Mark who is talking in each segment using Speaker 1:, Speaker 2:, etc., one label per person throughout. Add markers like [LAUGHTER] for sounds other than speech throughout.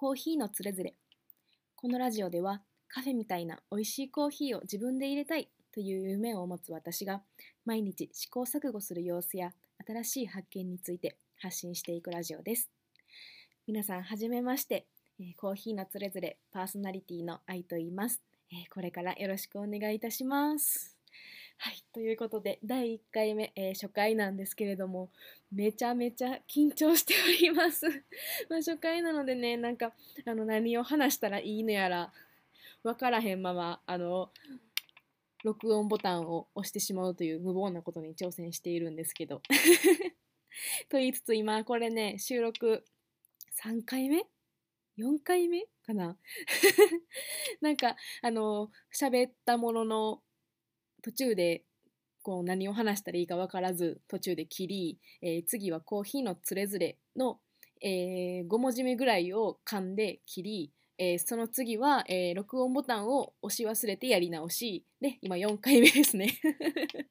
Speaker 1: コーヒーのつれづれ。このラジオではカフェみたいな美味しいコーヒーを自分で入れたいという夢を持つ私が毎日試行錯誤する様子や新しい発見について発信していくラジオです。皆さんはじめまして、えコーヒーのつれづれパーソナリティの愛と言います、えこれからよろしくお願いいたします。はい、ということで第1回目、えー初回なんですけれどもめちゃめちゃ緊張しております。[LAUGHS] ま初回なのでねなんかあの何を話したらいいのやら分からへんままあの録音ボタンを押してしまうという無謀なことに挑戦しているんですけど。[LAUGHS] と言いつつ今これね収録3回目？4回目かな？[LAUGHS] なんかあの喋ったものの途中でこう何を話したらいいか分からず途中で切り、えー次はコーヒーのつれづれの、え5文字目ぐらいを噛んで切り、えーその次は、え録音ボタンを押し忘れてやり直しで今4回目ですね。[LAUGHS]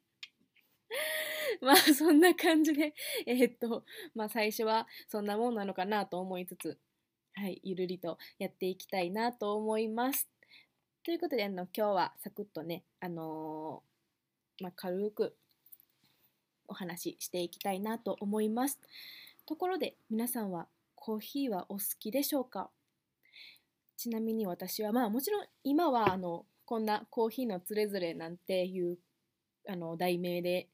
Speaker 1: まあそんな感じでえっとまあ最初はそんなもんなのかなと思いつつはいゆるりとやっていきたいなと思います。ということであの今日はサクッとねあのーまあ、軽くお話ししていきたいなと思います。ところで皆さんはコーヒーはお好きでしょうか？ちなみに私はまあもちろん今はあのこんなコーヒーのつれづれなんていうあの題名で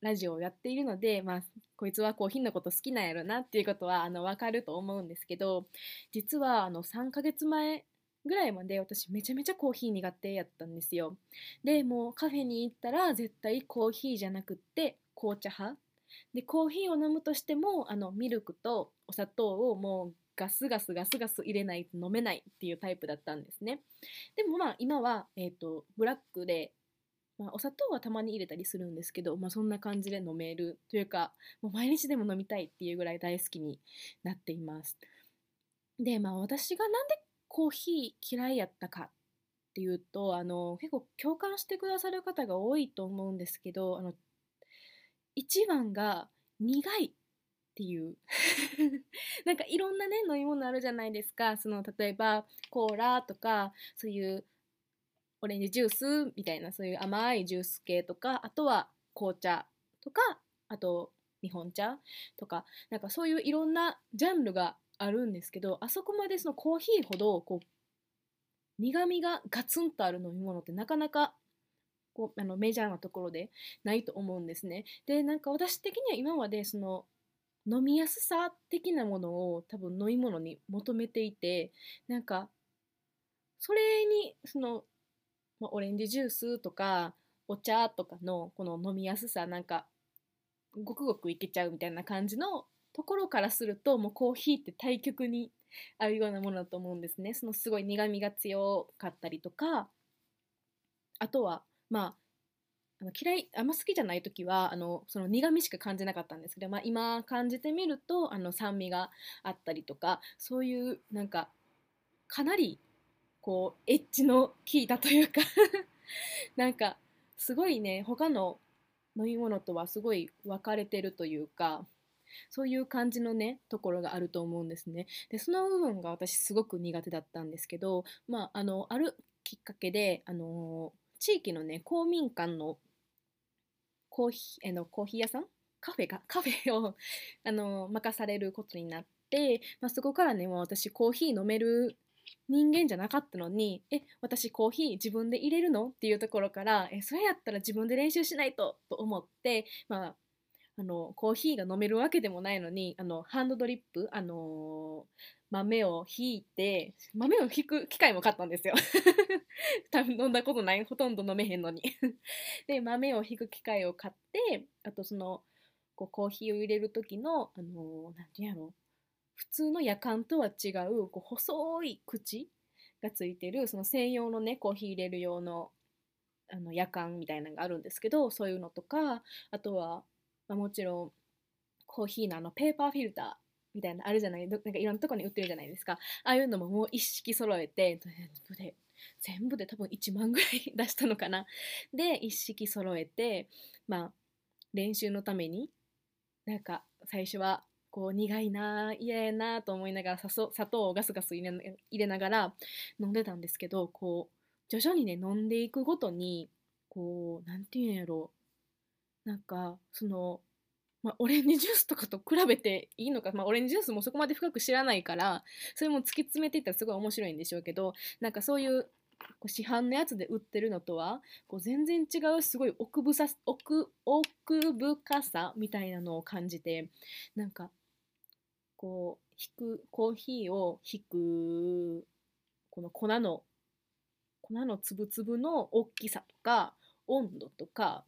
Speaker 1: ラジオをやっているので、まあ、こいつはコーヒーのこと好きなんやろなっていうことはあの分かると思うんですけど実はあの3ヶ月前ぐらいまで私めちゃめちゃコーヒー苦手やったんですよ。でもうカフェに行ったら絶対コーヒーじゃなくって紅茶派。でコーヒーを飲むとしてもあのミルクとお砂糖をもうガスガスガスガス入れないと飲めないっていうタイプだったんですね。でもまあ今は、えー、とブラックで、まあ、お砂糖はたまに入れたりするんですけど、まあ、そんな感じで飲めるというかもう毎日でも飲みたいっていうぐらい大好きになっています。でまあ私がなんでコーヒー嫌いやったかっていうとあの結構共感してくださる方が多いと思うんですけどあの一番が苦いっていう。[LAUGHS] なんかいろんなね飲み物あるじゃないですか。その例えばコーラとかそういうオレンジジュースみたいなそういう甘いジュース系とかあとは紅茶とかあと日本茶とかなんかそういういろんなジャンルがあるんですけどあそこまでそのコーヒーほどこう苦みがガツンとある飲み物ってなかなかこうあのメジャーなところでないと思うんですね。でなんか私的には今までその飲みやすさ的なものを多分飲み物に求めていてなんかそれにその、まあ、オレンジジュースとかお茶とかのこの飲みやすさなんかごくごくいけちゃうみたいな感じのところからするともうコーヒーって対極にあるようなものだと思うんですね。そのすごい苦みが強かったりとかあとはまああの嫌いあんま好きじゃない時はあのその苦みしか感じなかったんですけど、まあ、今感じてみるとあの酸味があったりとかそういうなんかかなりこうエッジの効いたというか [LAUGHS] なんかすごいね他の飲み物とはすごい分かれてるというかそういう感じのねところがあると思うんですね。でその部分が私すごく苦手だったんですけど、まあ、あのあるきっかけであの地域のね公民館のコーヒーあのコーヒー屋さん？カフェか？[LAUGHS] カフェをあの任されることになって、まあ、そこからねもう私コーヒー飲める人間じゃなかったのにえ私コーヒー自分で入れるの？っていうところからえそれやったら自分で練習しないとと思って、まあ、あのコーヒーが飲めるわけでもないのにあのハンドドリップ、あの豆をひいて豆をひく機械も買ったんですよ。[LAUGHS] 多分飲んだことないほとんど飲めへんのに。[LAUGHS] で豆をひく機械を買ってあとそのこうコーヒーを入れる時のあの何て言うやろ普通の夜間とは違うこう細い口がついてるその専用のねコーヒー入れる用のあの夜間みたいなのがあるんですけどそういうのとかあとは、まあ、もちろんコーヒーのあのペーパーフィルターみたいなあるじゃない？なんかいろんなとこに売ってるじゃないですか。ああいうのももう一式揃えて全部で多分1万ぐらい出したのかな。で一式揃えてまあ練習のためになんか最初はこう苦いな嫌やなと思いながら砂糖をガスガス入れ入れながら飲んでたんですけどこう徐々にね飲んでいくごとにこう何て言うんやろなんかそのまあ、オレンジジュースとかと比べていいのか、まあ、オレンジジュースもそこまで深く知らないからそれも突き詰めていったらすごい面白いんでしょうけどなんかそういうこう市販のやつで売ってるのとはこう全然違うすごい奥ぶさ奥奥深さみたいなのを感じてなんかこう引くコーヒーを引くこの粉の粉の粒々の大きさとか温度とか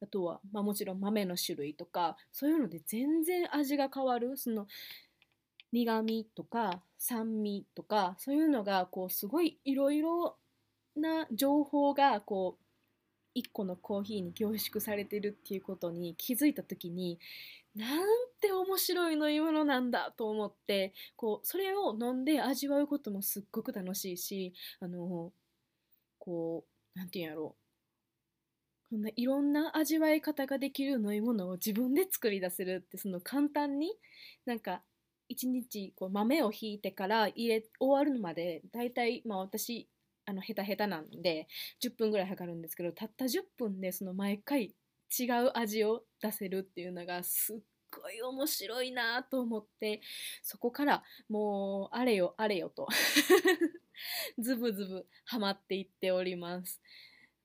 Speaker 1: あとは、まあ、もちろん豆の種類とかそういうので全然味が変わる。その苦味とか酸味とかそういうのがこうすごいいろいろな情報がこう1個のコーヒーに凝縮されてるっていうことに気づいた時になんて面白い飲み物なんだと思ってこうそれを飲んで味わうこともすっごく楽しいしあのこう何て言うんやろう。こんないろんな味わい方ができる飲み物を自分で作り出せるってその簡単になんか1日こう豆をひいてから入れ終わるまでだいたいまあ私あのヘタヘタなんで10分ぐらいかかるんですけどたった10分でその毎回違う味を出せるっていうのがすっごい面白いなと思ってそこからもうあれよあれよと [LAUGHS] ズブズブハマっていっております。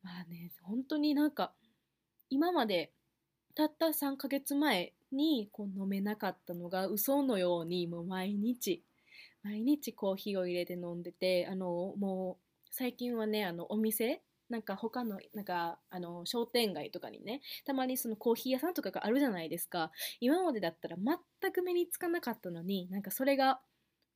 Speaker 1: まあね本当になんか今までたった3ヶ月前にこう飲めなかったのが嘘のようにもう毎日毎日コーヒーを入れて飲んでてあのもう最近はねあのお店なんか他のなんかあの商店街とかにねたまにそのコーヒー屋さんとかがあるじゃないですか。今までだったら全く目につかなかったのになんかそれが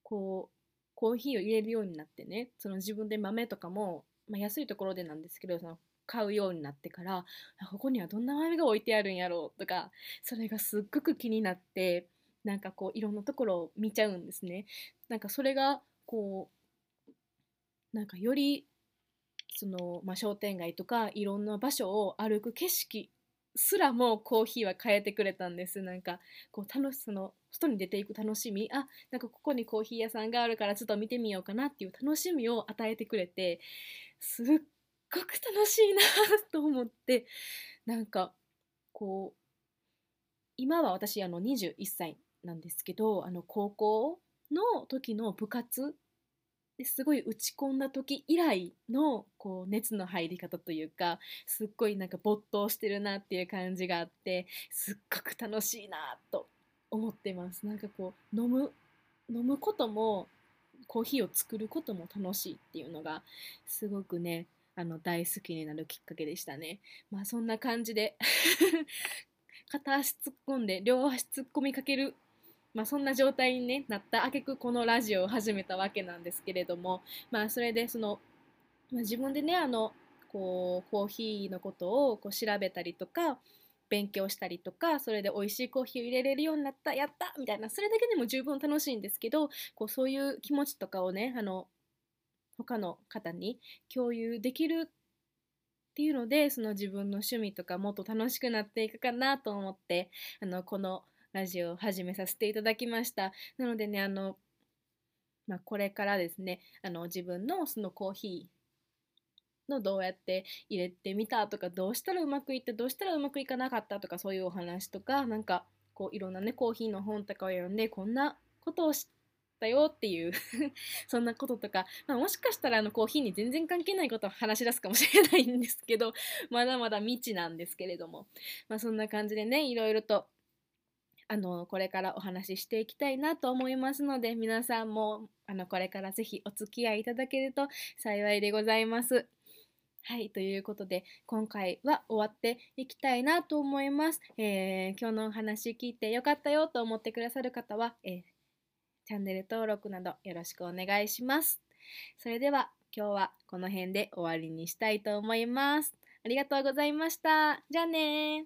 Speaker 1: こうコーヒーを入れるようになってねその自分で豆とかも、まあ、安いところでなんですけどその買うようになってからここにはどんな豆が置いてあるんやろうとかそれがすっごく気になってなんかこういろんなところを見ちゃうんですね。なんかそれがこうなんかよりその、まあ、商店街とかいろんな場所を歩く景色すらもコーヒーは変えてくれたんです。なんかこう楽しその外に出ていく楽しみ。あなんかここにコーヒー屋さんがあるからちょっと見てみようかなっていう楽しみを与えてくれてすっごく楽しいなと思って。なんかこう今は私あの21歳なんですけどあの高校の時の部活ですごい打ち込んだ時以来のこう熱の入り方というかすっごいなんか没頭してるなっていう感じがあってすっごく楽しいなと思ってます。なんかこう飲む飲むこともコーヒーを作ることも楽しいっていうのがすごくねあの大好きになるきっかけでしたね。まあそんな感じで [LAUGHS] 片足突っ込んで両足突っ込みかけるまあ、そんな状態に、ね、なったあげくこのラジオを始めたわけなんですけれども、まあ、それでその、まあ、自分でねあのこうコーヒーのことをこう調べたりとか勉強したりとかそれで美味しいコーヒーを入れれるようになったやったみたいなそれだけでも十分楽しいんですけどこうそういう気持ちとかをねあの他の方に共有できるっていうのでその自分の趣味とかもっと楽しくなっていくかなと思ってあのこのラジオを始めさせていただきました。なのでね、あの、まあ、これからですね、あの、自分のそのコーヒーのどうやって入れてみたとか、どうしたらうまくいって、どうしたらうまくいかなかったとか、そういうお話とか、なんか、こう、いろんなね、コーヒーの本とかを読んで、こんなことを知ったよっていう [LAUGHS] そんなこととか、まあ、もしかしたらあのコーヒーに全然関係ないことを話し出すかもしれないんですけど、まだまだ未知なんですけれども、まあ、そんな感じでね、いろいろとあのこれからお話ししていきたいなと思いますので皆さんもあのこれからぜひお付き合いいただけると幸いでございます。はい、ということで今回は終わっていきたいなと思います。えー、今日のお話聞いてよかったよと思ってくださる方は、えー、チャンネル登録などよろしくお願いします。それでは今日はこの辺で終わりにしたいと思います。ありがとうございました。じゃあね